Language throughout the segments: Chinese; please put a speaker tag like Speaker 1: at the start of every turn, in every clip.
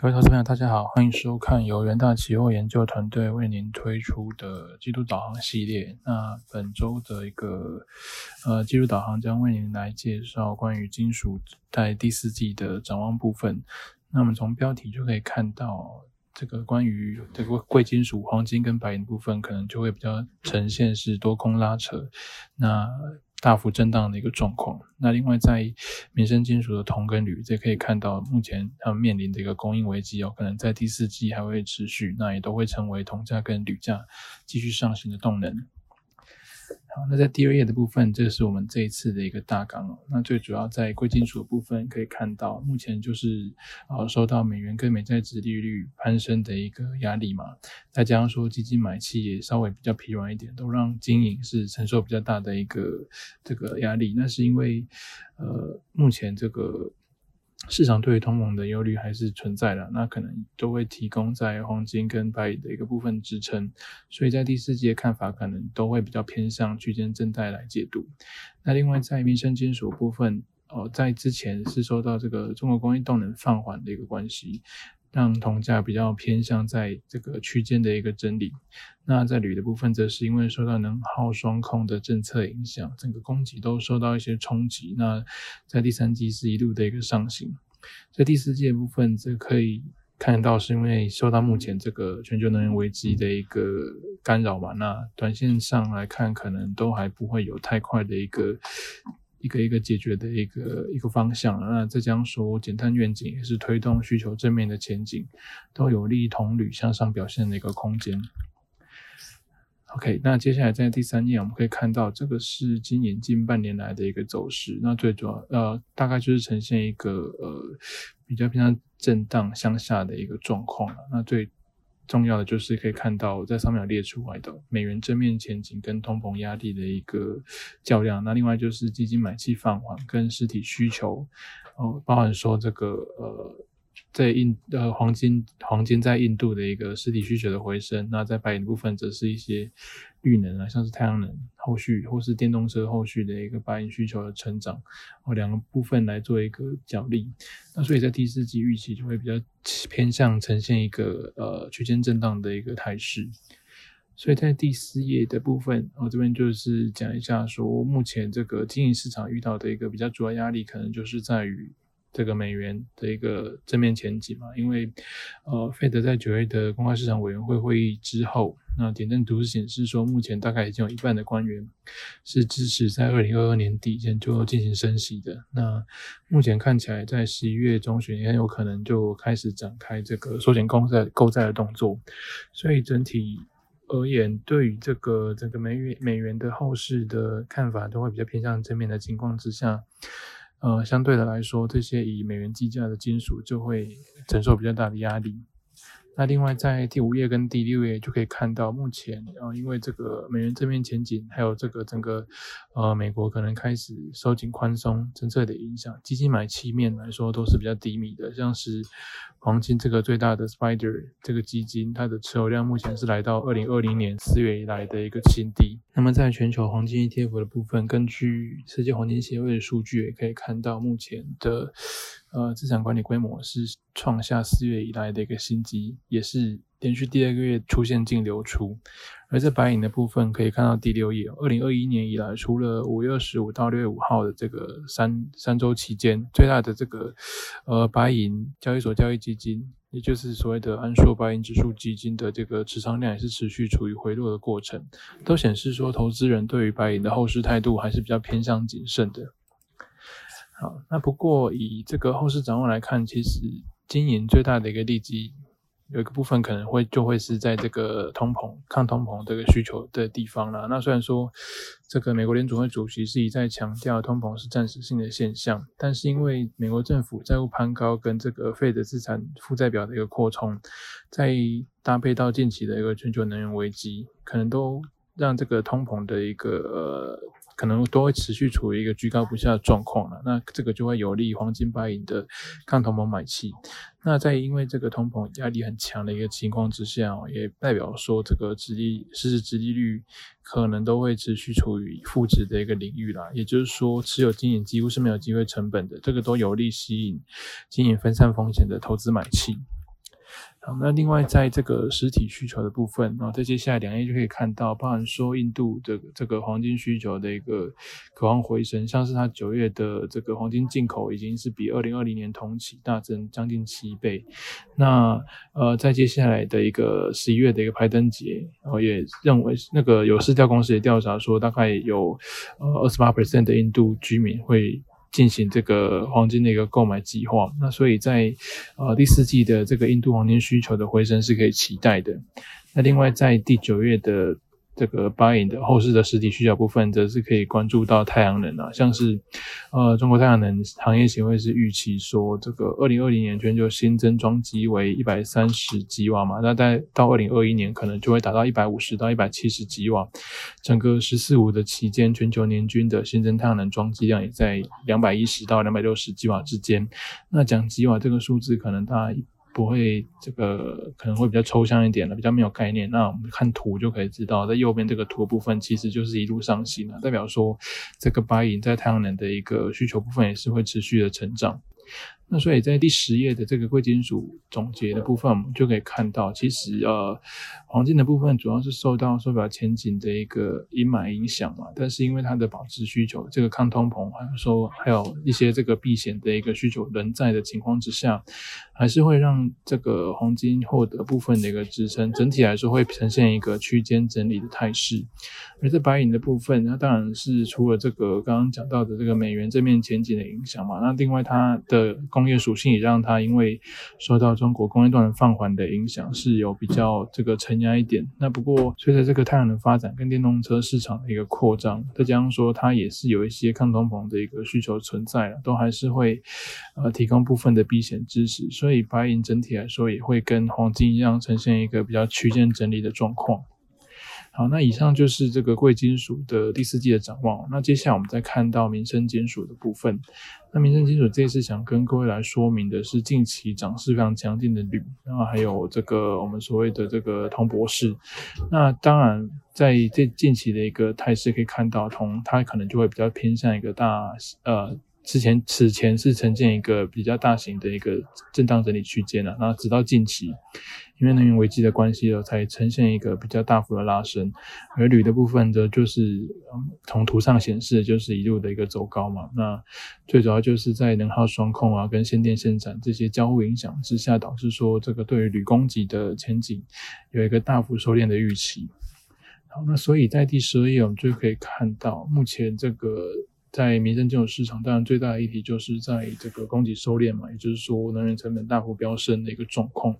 Speaker 1: 各位投资朋友，大家好，欢迎收看由元大期货研究团队为您推出的季度导航系列。那本周的一个呃季度导航将为您来介绍关于金属在第四季的展望部分。那我们从标题就可以看到，这个关于这个贵金属黄金跟白银部分，可能就会比较呈现是多空拉扯。那大幅震荡的一个状况。那另外，在民生金属的铜跟铝，这可以看到目前他们面临的一个供应危机，有可能在第四季还会持续，那也都会成为铜价跟铝价继续上行的动能。好，那在第二页的部分，这是我们这一次的一个大纲哦。那最主要在贵金属部分，可以看到目前就是呃受到美元跟美债值利率攀升的一个压力嘛，再加上说基金买气也稍微比较疲软一点，都让经营是承受比较大的一个这个压力。那是因为呃目前这个。市场对于通膨的忧虑还是存在的，那可能都会提供在黄金跟白银的一个部分支撑，所以在第四季的看法可能都会比较偏向区间震荡来解读。那另外在民生金属部分，哦，在之前是受到这个中国工业动能放缓的一个关系。让铜价比较偏向在这个区间的一个整理。那在铝的部分，则是因为受到能耗双控的政策影响，整个供给都受到一些冲击。那在第三季是一路的一个上行。在第四季的部分，则可以看到是因为受到目前这个全球能源危机的一个干扰嘛。那短线上来看，可能都还不会有太快的一个。一个一个解决的一个一个方向那再加上说减碳愿景也是推动需求正面的前景，都有利同铝向上表现的一个空间。OK，那接下来在第三页我们可以看到，这个是今年近半年来的一个走势。那最主要呃，大概就是呈现一个呃比较偏向震荡向下的一个状况了。那最重要的就是可以看到，在上面有列出来的美元正面前景跟通膨压力的一个较量。那另外就是基金买气放缓跟实体需求，哦，包含说这个呃。在印呃黄金黄金在印度的一个实体需求的回升，那在白银部分则是一些绿能啊，像是太阳能后续或是电动车后续的一个白银需求的成长，哦两个部分来做一个角力。那所以在第四季预期就会比较偏向呈现一个呃区间震荡的一个态势。所以在第四页的部分，我这边就是讲一下说，目前这个经营市场遇到的一个比较主要压力，可能就是在于。这个美元的一个正面前景嘛，因为呃，费德在九月的公开市场委员会会议之后，那点阵图显示说，目前大概已经有一半的官员是支持在二零二二年底前就进行升息的。那目前看起来，在十一月中旬也很有可能就开始展开这个缩减公债购债的动作。所以整体而言，对于这个这个美元美元的后市的看法，都会比较偏向正面的情况之下。呃，相对的来说，这些以美元计价的金属就会承受比较大的压力。那另外，在第五页跟第六页就可以看到，目前啊，因为这个美元正面前景，还有这个整个呃美国可能开始收紧宽松政策的影响，基金买期面来说都是比较低迷的。像是黄金这个最大的 Spider 这个基金，它的持有量目前是来到二零二零年四月以来的一个新低。那么在全球黄金 ETF 的部分，根据世界黄金协会的数据，也可以看到目前的。呃，资产管理规模是创下四月以来的一个新低，也是连续第二个月出现净流出。而在白银的部分，可以看到第六页，二零二一年以来，除了五月二十五到六月五号的这个三三周期间，最大的这个呃白银交易所交易基金，也就是所谓的安硕白银指数基金的这个持仓量也是持续处于回落的过程，都显示说投资人对于白银的后市态度还是比较偏向谨慎的。好，那不过以这个后市展望来看，其实经营最大的一个利基，有一个部分可能会就会是在这个通膨、抗通膨这个需求的地方了。那虽然说这个美国联储会主席是一再强调通膨是暂时性的现象，但是因为美国政府债务攀高跟这个费的资产负债表的一个扩充，再搭配到近期的一个全球能源危机，可能都让这个通膨的一个呃。可能都会持续处于一个居高不下的状况了，那这个就会有利黄金白银的抗通膨买气。那在因为这个通膨压力很强的一个情况之下，也代表说这个直利实时直利率可能都会持续处于负值的一个领域啦。也就是说，持有金银几乎是没有机会成本的，这个都有利吸引金银分散风险的投资买气。好，那另外在这个实体需求的部分，然后在接下来两页就可以看到，包含说印度的这个黄金需求的一个渴望回升，像是它九月的这个黄金进口已经是比二零二零年同期大增将近七倍。那呃，在接下来的一个十一月的一个排灯节，然后也认为那个有市调公司也调查说，大概有呃二十八 percent 的印度居民会。进行这个黄金的一个购买计划，那所以在呃第四季的这个印度黄金需求的回升是可以期待的。那另外在第九月的。这个 buying 的后市的实体需求部分，则是可以关注到太阳能啊，像是，呃，中国太阳能行业协会是预期说，这个二零二零年全球新增装机为一百三十吉瓦嘛，那在到二零二一年可能就会达到一百五十到一百七十吉瓦，整个十四五的期间，全球年均的新增太阳能装机量也在两百一十到两百六十吉瓦之间。那讲吉瓦这个数字，可能大家。不会，这个可能会比较抽象一点的，比较没有概念。那我们看图就可以知道，在右边这个图部分其实就是一路上行了，代表说这个白银在太阳能的一个需求部分也是会持续的成长。那所以在第十页的这个贵金属总结的部分，我们就可以看到，其实呃，黄金的部分主要是受到手表前景的一个阴霾影响嘛，但是因为它的保值需求，这个抗通膨，还有说还有一些这个避险的一个需求仍在的情况之下，还是会让这个黄金获得部分的一个支撑，整体来说会呈现一个区间整理的态势。而在白银的部分，那当然是除了这个刚刚讲到的这个美元正面前景的影响嘛，那另外它的工业属性也让它因为受到中国工业段放缓的影响，是有比较这个承压一点。那不过随着这个太阳能发展跟电动车市场的一个扩张，再加上说它也是有一些抗通膨的一个需求存在了，都还是会呃提供部分的避险支持。所以白银整体来说也会跟黄金一样呈现一个比较区间整理的状况。好，那以上就是这个贵金属的第四季的展望。那接下来我们再看到民生金属的部分。那民生金属这次想跟各位来说明的是近期涨势非常强劲的铝，然后还有这个我们所谓的这个铜博士。那当然在这近期的一个态势可以看到，铜它可能就会比较偏向一个大呃。之前此前是呈现一个比较大型的一个震荡整理区间了，那直到近期，因为能源危机的关系了，才呈现一个比较大幅的拉升。而铝的部分则就是从图上显示，就是一路的一个走高嘛。那最主要就是在能耗双控啊，跟先电限产这些交互影响之下，导致说这个对于铝供给的前景有一个大幅收敛的预期。好，那所以在第十二页我们就可以看到，目前这个。在民生金融市场，当然最大的议题就是在这个供给收敛嘛，也就是说能源成本大幅飙升的一个状况。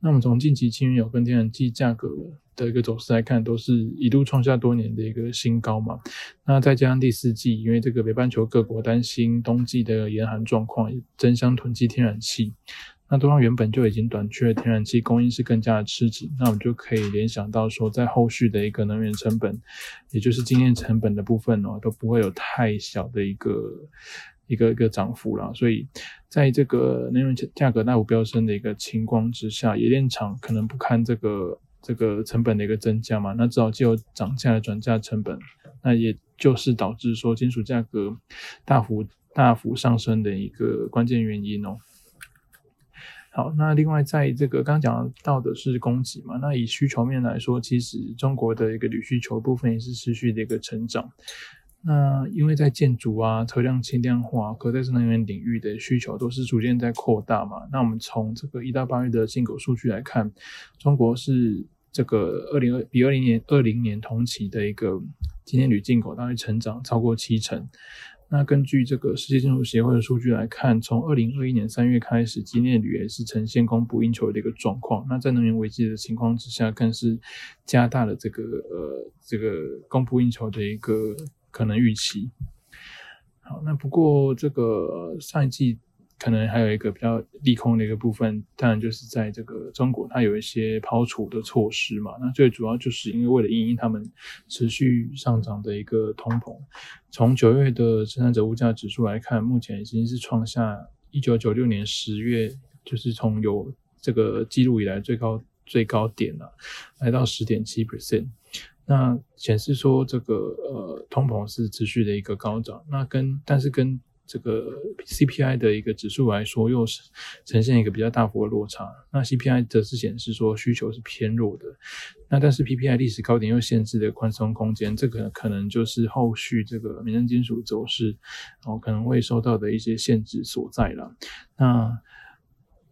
Speaker 1: 那么从近期轻原油跟天然气价格的一个走势来看，都是一度创下多年的一个新高嘛。那再加上第四季，因为这个北半球各国担心冬季的严寒状况，争相囤积天然气。那东方原本就已经短缺的天然气供应是更加的吃紧，那我们就可以联想到说，在后续的一个能源成本，也就是经验成本的部分哦，都不会有太小的一个一个一个涨幅了。所以，在这个能源价格大幅飙升的一个情况之下，冶炼厂可能不堪这个这个成本的一个增加嘛，那只好就涨价来转嫁成本，那也就是导致说金属价格大幅大幅上升的一个关键原因哦。好，那另外在这个刚刚讲到的是供给嘛，那以需求面来说，其实中国的一个铝需求部分也是持续的一个成长。那因为在建筑啊、车辆轻量化、可再生能源领域的需求都是逐渐在扩大嘛。那我们从这个一到八月的进口数据来看，中国是这个二零二比二零年二零年同期的一个今年铝进口大概成长超过七成。那根据这个世界金属协会的数据来看，从二零二一年三月开始，基内铝也是呈现供不应求的一个状况。那在能源危机的情况之下，更是加大了这个呃这个供不应求的一个可能预期。好，那不过这个上一季。可能还有一个比较利空的一个部分，当然就是在这个中国，它有一些抛除的措施嘛。那最主要就是因为为了应应他们持续上涨的一个通膨，从九月的生产者物价指数来看，目前已经是创下一九九六年十月，就是从有这个记录以来最高最高点了，来到十点七 percent。那显示说这个呃通膨是持续的一个高涨，那跟但是跟这个 CPI 的一个指数来说，又是呈现一个比较大幅的落差。那 CPI 则是显示说需求是偏弱的，那但是 PPI 历史高点又限制了宽松空间，这个可能就是后续这个民生金属走势，然后可能会受到的一些限制所在了。那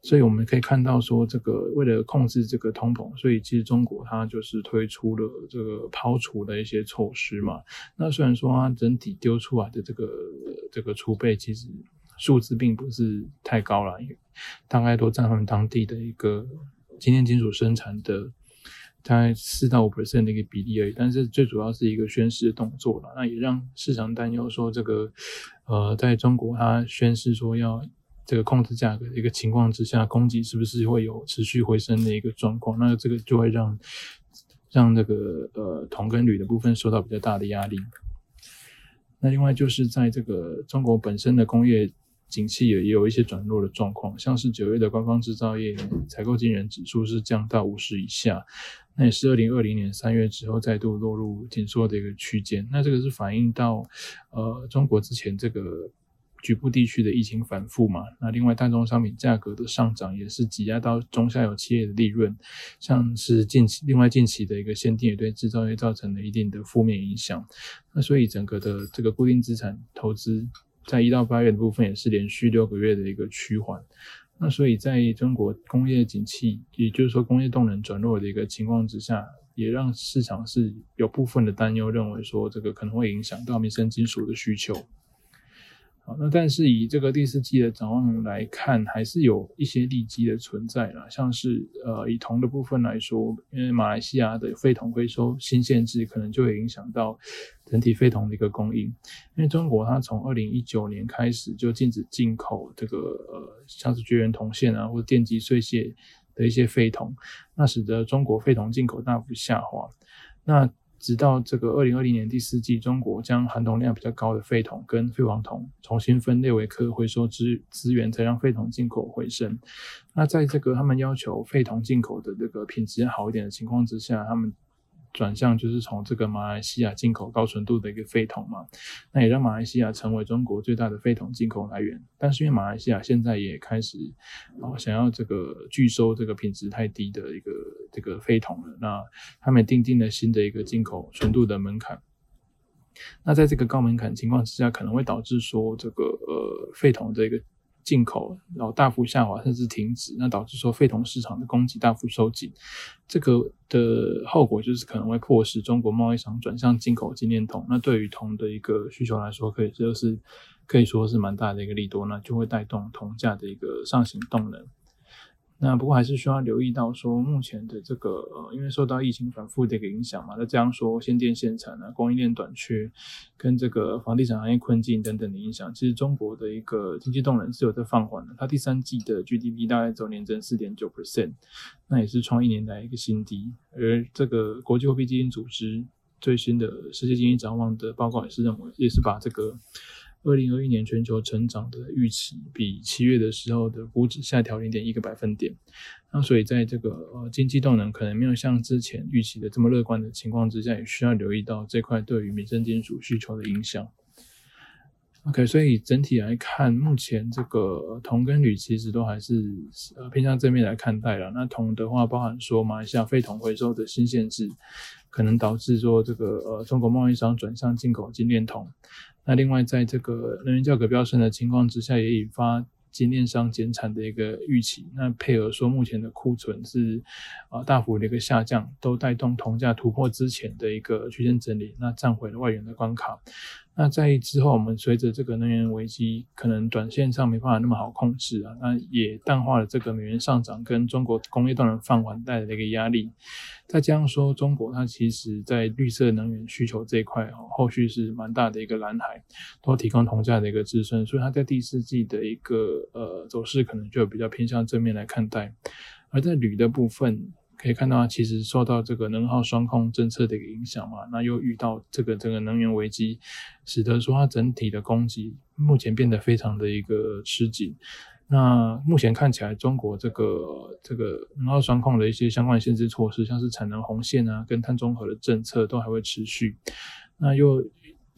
Speaker 1: 所以我们可以看到说，这个为了控制这个通膨，所以其实中国它就是推出了这个抛除的一些措施嘛。那虽然说它整体丢出来的这个这个储备其实数字并不是太高了，大概都占他们当地的一个今天金属生产的大概四到五 percent 的一个比例而已。但是最主要是一个宣示的动作了，那也让市场担忧说，这个呃，在中国它宣示说要。这个控制价格的一个情况之下，供给是不是会有持续回升的一个状况？那这个就会让让这个呃铜跟铝的部分受到比较大的压力。那另外就是在这个中国本身的工业景气也也有一些转弱的状况，像是九月的官方制造业采购经理人指数是降到五十以下，那也是二零二零年三月之后再度落入紧缩的一个区间。那这个是反映到呃中国之前这个。局部地区的疫情反复嘛，那另外大宗商品价格的上涨也是挤压到中下游企业的利润，像是近期另外近期的一个限定也对制造业造成了一定的负面影响，那所以整个的这个固定资产投资在一到八月的部分也是连续六个月的一个趋缓，那所以在中国工业景气，也就是说工业动能转弱的一个情况之下，也让市场是有部分的担忧，认为说这个可能会影响到民生金属的需求。好，那但是以这个第四季的展望来看，还是有一些利基的存在啦，像是呃以铜的部分来说，因为马来西亚的废铜回收新限制，可能就会影响到整体废铜的一个供应。因为中国它从二零一九年开始就禁止进口这个呃像是绝缘铜线啊或电极碎屑的一些废铜，那使得中国废铜进口大幅下滑。那直到这个二零二零年第四季，中国将含铜量比较高的废铜跟废黄铜重新分类为可回收资资源，才让废铜进口回升。那在这个他们要求废铜进口的这个品质好一点的情况之下，他们。转向就是从这个马来西亚进口高纯度的一个废铜嘛，那也让马来西亚成为中国最大的废铜进口来源。但是因为马来西亚现在也开始啊想要这个拒收这个品质太低的一个这个废铜了，那他们定定了新的一个进口纯度的门槛。那在这个高门槛情况之下，可能会导致说这个呃废铜这个。进口然后大幅下滑甚至停止，那导致说废铜市场的供给大幅收紧，这个的后果就是可能会迫使中国贸易商转向进口纪念铜。那对于铜的一个需求来说，可以就是可以说是蛮大的一个利多，那就会带动铜价的一个上行动能。那不过还是需要留意到，说目前的这个，因为受到疫情反复的一个影响嘛，那这样说限电限产啊，供应链短缺，跟这个房地产行业困境等等的影响，其实中国的一个经济动能是有在放缓的。它第三季的 GDP 大概走年增四点九 percent，那也是创一年来一个新低。而这个国际货币基金组织最新的世界经济展望的报告也是认为，也是把这个。二零二一年全球成长的预期比七月的时候的估值下调零点一个百分点，那所以在这个呃经济动能可能没有像之前预期的这么乐观的情况之下，也需要留意到这块对于民生金属需求的影响。OK，所以整体来看，目前这个铜跟铝其实都还是呃偏向正面来看待了。那铜的话，包含说马来西亚废铜回收的新限制，可能导致说这个呃中国贸易商转向进口精炼铜。那另外，在这个能源价格飙升的情况之下，也引发精炼商减产的一个预期。那配合说目前的库存是啊大幅的一个下降，都带动铜价突破之前的一个区间整理，那站回了外援的关卡。那在之后，我们随着这个能源危机，可能短线上没办法那么好控制啊，那也淡化了这个美元上涨跟中国工业动能放缓带来的一个压力。再加上说，中国它其实在绿色能源需求这一块哦，后续是蛮大的一个蓝海，都提供铜价的一个支撑，所以它在第四季的一个呃走势，可能就比较偏向正面来看待。而在铝的部分。可以看到，其实受到这个能耗双控政策的一个影响嘛，那又遇到这个这个能源危机，使得说它整体的供给目前变得非常的一个吃紧。那目前看起来，中国这个这个能耗双控的一些相关限制措施，像是产能红线啊，跟碳中和的政策都还会持续。那又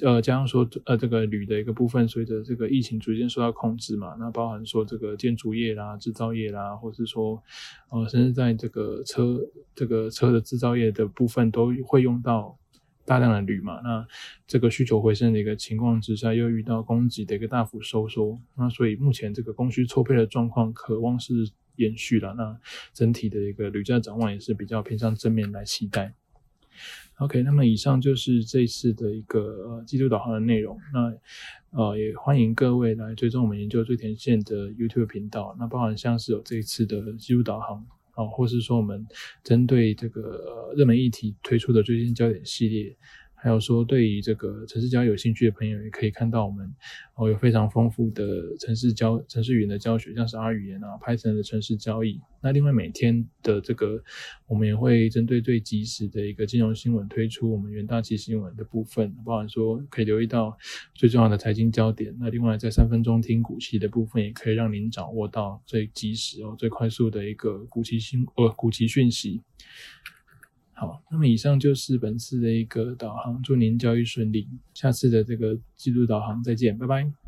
Speaker 1: 呃，加上说呃这个铝的一个部分，随着这个疫情逐渐受到控制嘛，那包含说这个建筑业啦、制造业啦，或是说呃甚至在这个车这个车的制造业的部分都会用到。大量的铝嘛，那这个需求回升的一个情况之下，又遇到供给的一个大幅收缩，那所以目前这个供需错配的状况，渴望是延续了。那整体的一个铝价展望也是比较偏向正面来期待。OK，那么以上就是这一次的一个呃季度导航的内容。那呃也欢迎各位来追踪我们研究最前线的 YouTube 频道。那包含像是有这一次的季度导航。啊，或是说我们针对这个热门议题推出的最新焦点系列。还有说，对于这个城市交易有兴趣的朋友，也可以看到我们哦有非常丰富的城市交城市语言的教学，像是 R 语言啊、Python 的城市交易。那另外每天的这个，我们也会针对最及时的一个金融新闻推出我们元大期新闻的部分，包含说可以留意到最重要的财经焦点。那另外在三分钟听股期的部分，也可以让您掌握到最及时哦、最快速的一个股期新呃股期讯息。好，那么以上就是本次的一个导航，祝您交易顺利。下次的这个季度导航再见，拜拜。